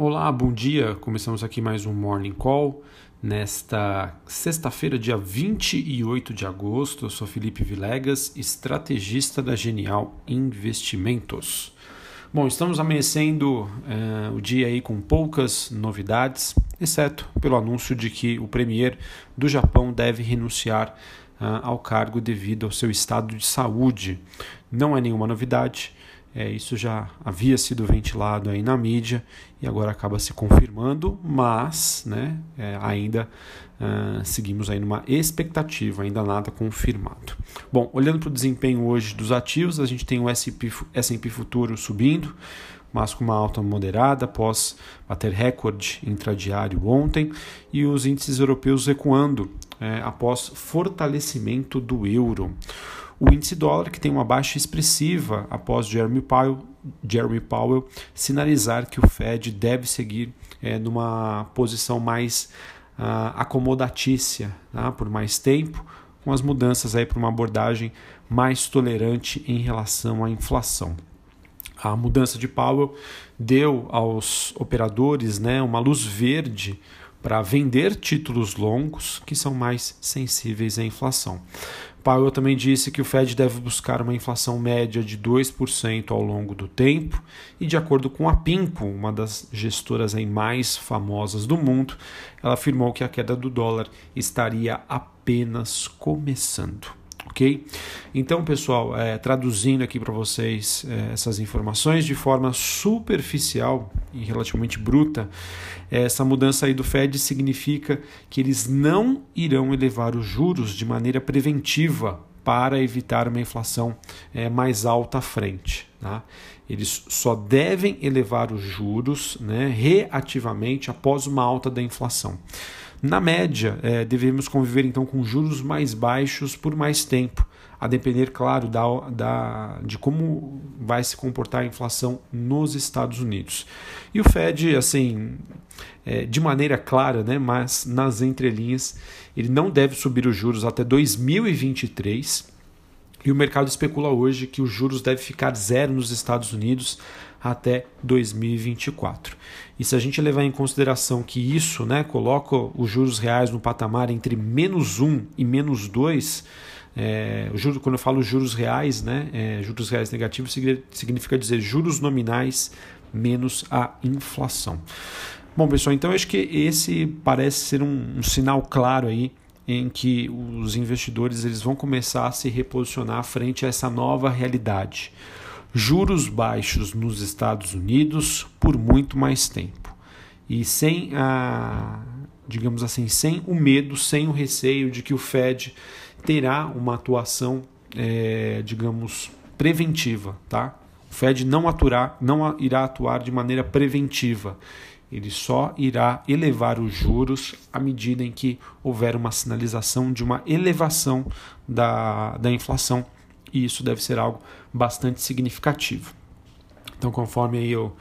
Olá, bom dia. Começamos aqui mais um Morning Call. Nesta sexta-feira, dia 28 de agosto, eu sou Felipe Vilegas, estrategista da Genial Investimentos. Bom, estamos amanhecendo eh, o dia aí com poucas novidades, exceto pelo anúncio de que o premier do Japão deve renunciar ah, ao cargo devido ao seu estado de saúde. Não é nenhuma novidade. É, isso já havia sido ventilado aí na mídia e agora acaba se confirmando, mas né, é, ainda uh, seguimos aí numa expectativa, ainda nada confirmado. Bom, olhando para o desempenho hoje dos ativos, a gente tem o S&P Futuro subindo, mas com uma alta moderada após bater recorde intradiário ontem e os índices europeus recuando é, após fortalecimento do euro. O índice dólar, que tem uma baixa expressiva após Jeremy Powell, Jeremy Powell sinalizar que o Fed deve seguir é, numa posição mais uh, acomodatícia tá? por mais tempo, com as mudanças aí para uma abordagem mais tolerante em relação à inflação. A mudança de Powell deu aos operadores né, uma luz verde para vender títulos longos que são mais sensíveis à inflação. Powell também disse que o Fed deve buscar uma inflação média de 2% ao longo do tempo, e de acordo com a Pimco, uma das gestoras mais famosas do mundo, ela afirmou que a queda do dólar estaria apenas começando ok? Então, pessoal, é, traduzindo aqui para vocês é, essas informações de forma superficial e relativamente bruta, é, essa mudança aí do Fed significa que eles não irão elevar os juros de maneira preventiva para evitar uma inflação é, mais alta à frente. Tá? Eles só devem elevar os juros né, reativamente após uma alta da inflação. Na média, é, devemos conviver então com juros mais baixos por mais tempo, a depender, claro, da, da, de como vai se comportar a inflação nos Estados Unidos. E o Fed, assim, é, de maneira clara, né, mas nas entrelinhas, ele não deve subir os juros até 2023. E o mercado especula hoje que os juros devem ficar zero nos Estados Unidos até 2024. E se a gente levar em consideração que isso né, coloca os juros reais no patamar entre menos 1 e menos 2, é, juro, quando eu falo juros reais, né, é, juros reais negativos significa dizer juros nominais menos a inflação. Bom, pessoal, então acho que esse parece ser um, um sinal claro aí em que os investidores eles vão começar a se reposicionar frente a essa nova realidade juros baixos nos Estados Unidos por muito mais tempo. E sem a, digamos assim, sem o medo, sem o receio de que o Fed terá uma atuação, é, digamos, preventiva, tá? O Fed não aturar, não irá atuar de maneira preventiva. Ele só irá elevar os juros à medida em que houver uma sinalização de uma elevação da, da inflação e isso deve ser algo bastante significativo. Então, conforme eu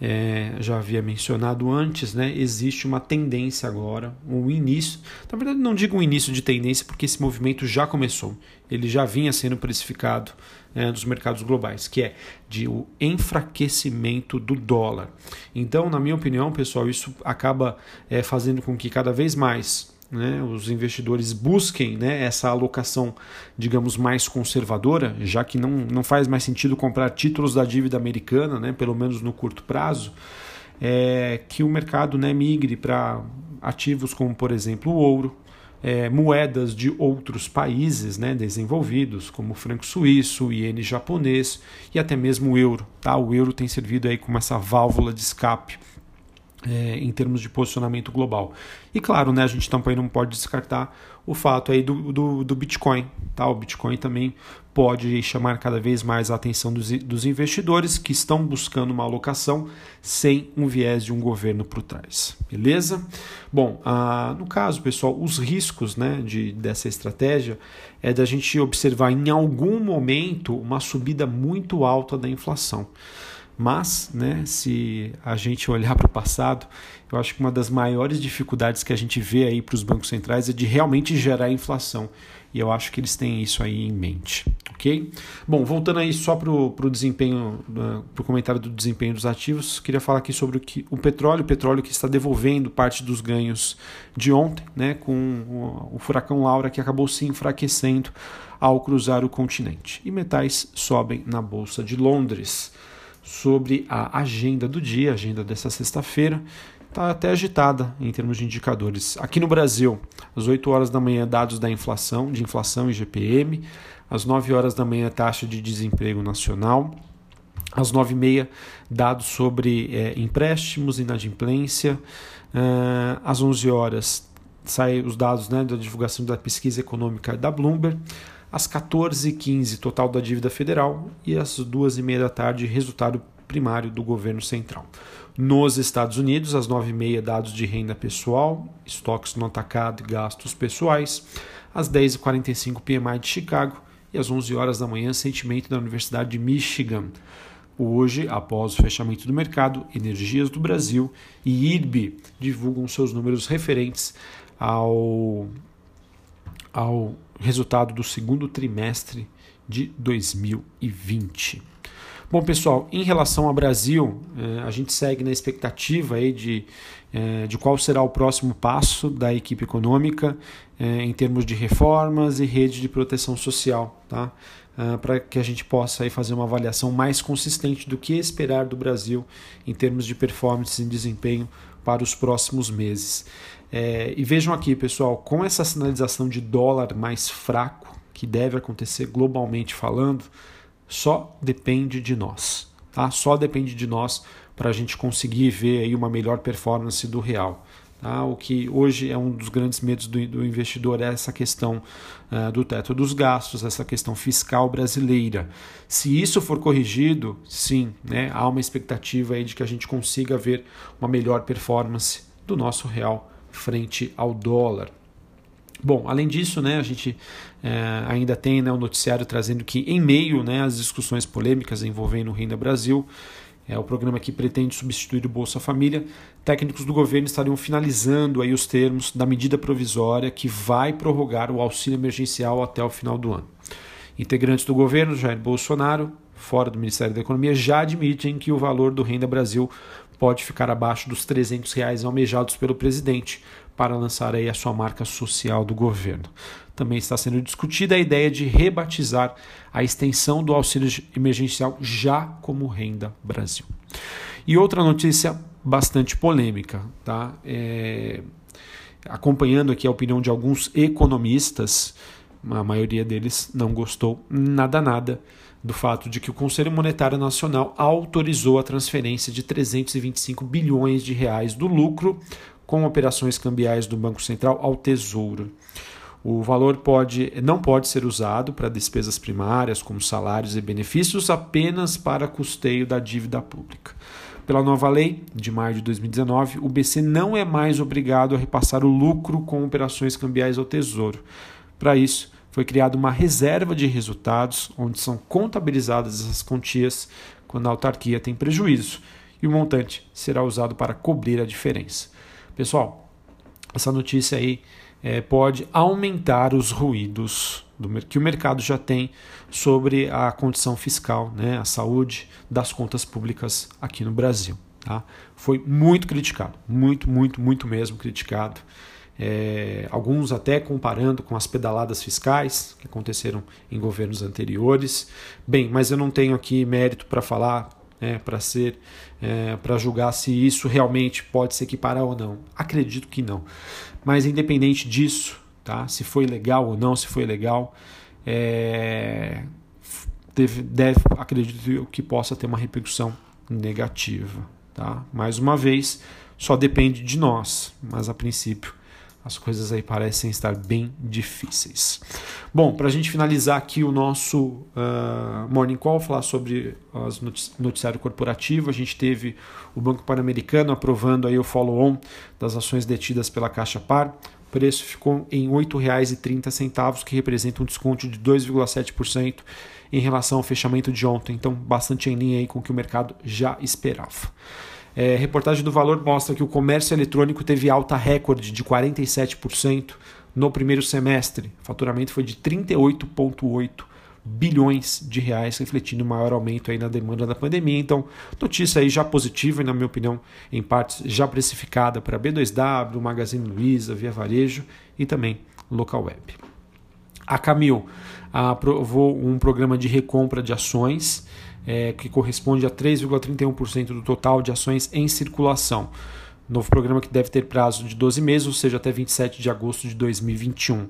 é, já havia mencionado antes, né, existe uma tendência agora, um início. Na verdade, não digo um início de tendência, porque esse movimento já começou. Ele já vinha sendo precificado é, nos mercados globais, que é de o enfraquecimento do dólar. Então, na minha opinião, pessoal, isso acaba é, fazendo com que cada vez mais né, os investidores busquem né, essa alocação, digamos, mais conservadora, já que não, não faz mais sentido comprar títulos da dívida americana, né, pelo menos no curto prazo, é, que o mercado né, migre para ativos como, por exemplo, o ouro, é, moedas de outros países né, desenvolvidos, como o franco suíço, o iene japonês e até mesmo o euro. Tá? O euro tem servido aí como essa válvula de escape é, em termos de posicionamento global. E claro, né, a gente também não pode descartar o fato aí do, do, do Bitcoin. Tá? O Bitcoin também pode chamar cada vez mais a atenção dos, dos investidores que estão buscando uma alocação sem um viés de um governo por trás. Beleza? Bom, ah, no caso, pessoal, os riscos né, de, dessa estratégia é da gente observar em algum momento uma subida muito alta da inflação. Mas, né, se a gente olhar para o passado, eu acho que uma das maiores dificuldades que a gente vê aí para os bancos centrais é de realmente gerar inflação. E eu acho que eles têm isso aí em mente, ok? Bom, voltando aí só para o desempenho, para o comentário do desempenho dos ativos, queria falar aqui sobre o, que, o petróleo, o petróleo que está devolvendo parte dos ganhos de ontem, né, com o, o furacão Laura que acabou se enfraquecendo ao cruzar o continente. E metais sobem na Bolsa de Londres. Sobre a agenda do dia, agenda dessa sexta-feira, está até agitada em termos de indicadores. Aqui no Brasil, às 8 horas da manhã, dados da inflação, de inflação e GPM às 9 horas da manhã, taxa de desemprego nacional. Às 9h30, dados sobre é, empréstimos, inadimplência. Uh, às 11 horas, saem os dados né, da divulgação da pesquisa econômica da Bloomberg. Às 14h15, total da dívida federal. E às 2h30 da tarde, resultado primário do governo central. Nos Estados Unidos, às 9h30, dados de renda pessoal, estoques no atacado e gastos pessoais. Às 10h45, PMI de Chicago e às 11 horas da manhã, sentimento da Universidade de Michigan. Hoje, após o fechamento do mercado, Energias do Brasil e IRB divulgam seus números referentes ao, ao resultado do segundo trimestre de 2020. Bom, pessoal, em relação ao Brasil, eh, a gente segue na expectativa aí de, eh, de qual será o próximo passo da equipe econômica eh, em termos de reformas e rede de proteção social, tá? Para que a gente possa aí fazer uma avaliação mais consistente do que esperar do Brasil em termos de performance e desempenho para os próximos meses. E vejam aqui, pessoal, com essa sinalização de dólar mais fraco, que deve acontecer globalmente falando, só depende de nós. Tá? Só depende de nós para a gente conseguir ver aí uma melhor performance do real. Tá? O que hoje é um dos grandes medos do, do investidor é essa questão uh, do teto dos gastos, essa questão fiscal brasileira. Se isso for corrigido, sim, né, há uma expectativa aí de que a gente consiga ver uma melhor performance do nosso real frente ao dólar. Bom, além disso, né, a gente é, ainda tem né, o noticiário trazendo que, em meio né, às discussões polêmicas envolvendo o Renda Brasil, é o programa que pretende substituir o Bolsa Família, técnicos do governo estariam finalizando aí os termos da medida provisória que vai prorrogar o auxílio emergencial até o final do ano. Integrantes do governo, Jair Bolsonaro, fora do Ministério da Economia, já admitem que o valor do Renda Brasil pode ficar abaixo dos 300 reais almejados pelo presidente, para lançar aí a sua marca social do governo. Também está sendo discutida a ideia de rebatizar a extensão do auxílio emergencial já como Renda Brasil. E outra notícia bastante polêmica, tá? É... Acompanhando aqui a opinião de alguns economistas, a maioria deles não gostou nada nada do fato de que o Conselho Monetário Nacional autorizou a transferência de 325 bilhões de reais do lucro com operações cambiais do Banco Central ao Tesouro. O valor pode, não pode ser usado para despesas primárias, como salários e benefícios, apenas para custeio da dívida pública. Pela nova lei de maio de 2019, o BC não é mais obrigado a repassar o lucro com operações cambiais ao Tesouro. Para isso, foi criada uma reserva de resultados, onde são contabilizadas essas quantias quando a autarquia tem prejuízo, e o montante será usado para cobrir a diferença. Pessoal, essa notícia aí é, pode aumentar os ruídos do, que o mercado já tem sobre a condição fiscal, né, a saúde das contas públicas aqui no Brasil. Tá? Foi muito criticado, muito, muito, muito mesmo criticado. É, alguns até comparando com as pedaladas fiscais que aconteceram em governos anteriores. Bem, mas eu não tenho aqui mérito para falar é, para ser é, para julgar se isso realmente pode se equiparar ou não. Acredito que não. Mas independente disso, tá? Se foi legal ou não, se foi legal, é, deve, deve, acredito que possa ter uma repercussão negativa, tá? Mais uma vez, só depende de nós, mas a princípio as coisas aí parecem estar bem difíceis. Bom, para a gente finalizar aqui o nosso uh, Morning Call, falar sobre as noticiário corporativo, a gente teve o Banco Pan-Americano aprovando aí o follow-on das ações detidas pela Caixa Par. O preço ficou em R$ 8,30, que representa um desconto de 2,7% em relação ao fechamento de ontem, então bastante em linha aí com o que o mercado já esperava. É, reportagem do Valor mostra que o comércio eletrônico teve alta recorde de 47% no primeiro semestre. O faturamento foi de 38,8 bilhões de reais, refletindo o maior aumento aí na demanda da pandemia. Então, notícia aí já positiva e, na minha opinião, em partes já precificada para B2W, Magazine Luiza, Via Varejo e também Local Web. A Camil aprovou um programa de recompra de ações é, que corresponde a 3,31% do total de ações em circulação. Novo programa que deve ter prazo de 12 meses, ou seja, até 27 de agosto de 2021.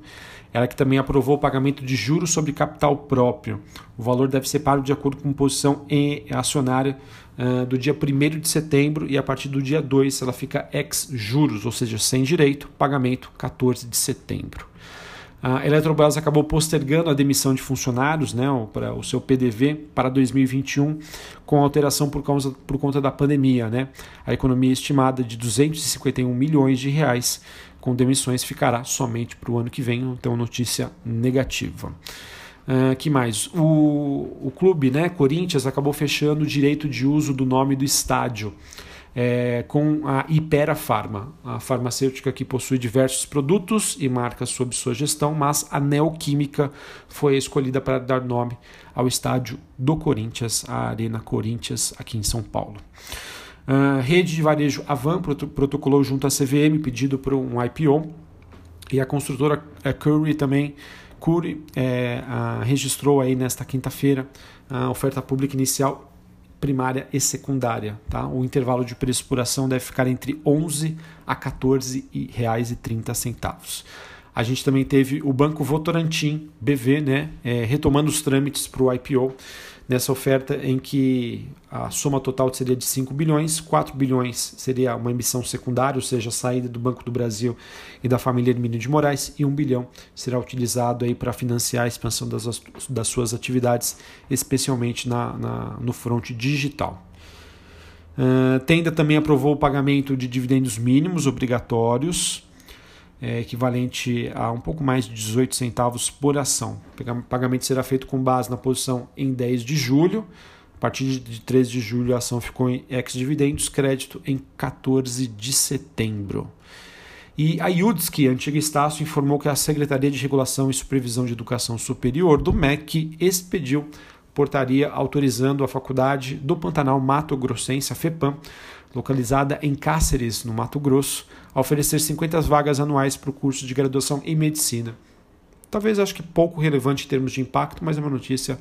Ela que também aprovou o pagamento de juros sobre capital próprio. O valor deve ser pago de acordo com posição acionária uh, do dia 1 de setembro e a partir do dia 2 ela fica ex juros, ou seja, sem direito, pagamento 14 de setembro. A Eletrobras acabou postergando a demissão de funcionários, né, para o seu PDV para 2021, com alteração por, causa, por conta da pandemia. Né? A economia estimada de 251 milhões de reais com demissões ficará somente para o ano que vem, então notícia negativa. Uh, que mais? O, o clube, né, Corinthians, acabou fechando o direito de uso do nome do estádio é, com a Ipera Pharma, a farmacêutica que possui diversos produtos e marcas sob sua gestão, mas a Neoquímica foi escolhida para dar nome ao estádio do Corinthians, a Arena Corinthians, aqui em São Paulo. Uh, rede de varejo Avan protocolou junto à CVM pedido por um IPO e a construtora é, Curry também Curry é, registrou aí nesta quinta-feira a oferta pública inicial primária e secundária. Tá? O intervalo de preço por ação deve ficar entre 11 a 14 reais e 30 centavos. A gente também teve o Banco Votorantim, BV, né, é, retomando os trâmites para o IPO nessa oferta em que a soma total seria de 5 bilhões, 4 bilhões seria uma emissão secundária, ou seja, a saída do Banco do Brasil e da família Hermínio de Moraes, e 1 bilhão será utilizado aí para financiar a expansão das, das suas atividades, especialmente na, na no fronte digital. Uh, Tenda também aprovou o pagamento de dividendos mínimos obrigatórios é, equivalente a um pouco mais de 18 centavos por ação. O pagamento será feito com base na posição em 10 de julho. A partir de 13 de julho, a ação ficou em ex-dividendos, crédito em 14 de setembro. E a IUDSC, antiga Estácio, informou que a Secretaria de Regulação e Supervisão de Educação Superior do MEC expediu portaria autorizando a Faculdade do Pantanal Mato Grossense, a FEPAM, localizada em Cáceres, no Mato Grosso, a oferecer 50 vagas anuais para o curso de graduação em medicina. Talvez acho que pouco relevante em termos de impacto, mas é uma notícia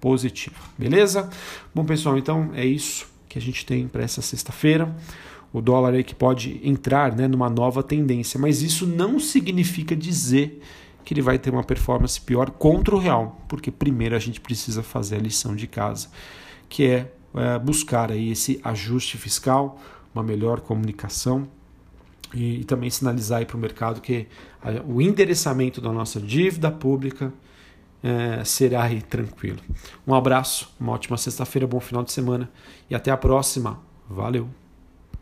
positiva. Beleza? Bom, pessoal, então é isso que a gente tem para essa sexta-feira. O dólar aí que pode entrar né, numa nova tendência, mas isso não significa dizer que ele vai ter uma performance pior contra o real, porque primeiro a gente precisa fazer a lição de casa, que é é, buscar aí esse ajuste fiscal, uma melhor comunicação e, e também sinalizar para o mercado que a, o endereçamento da nossa dívida pública é, será aí tranquilo. Um abraço, uma ótima sexta-feira, bom final de semana e até a próxima. Valeu!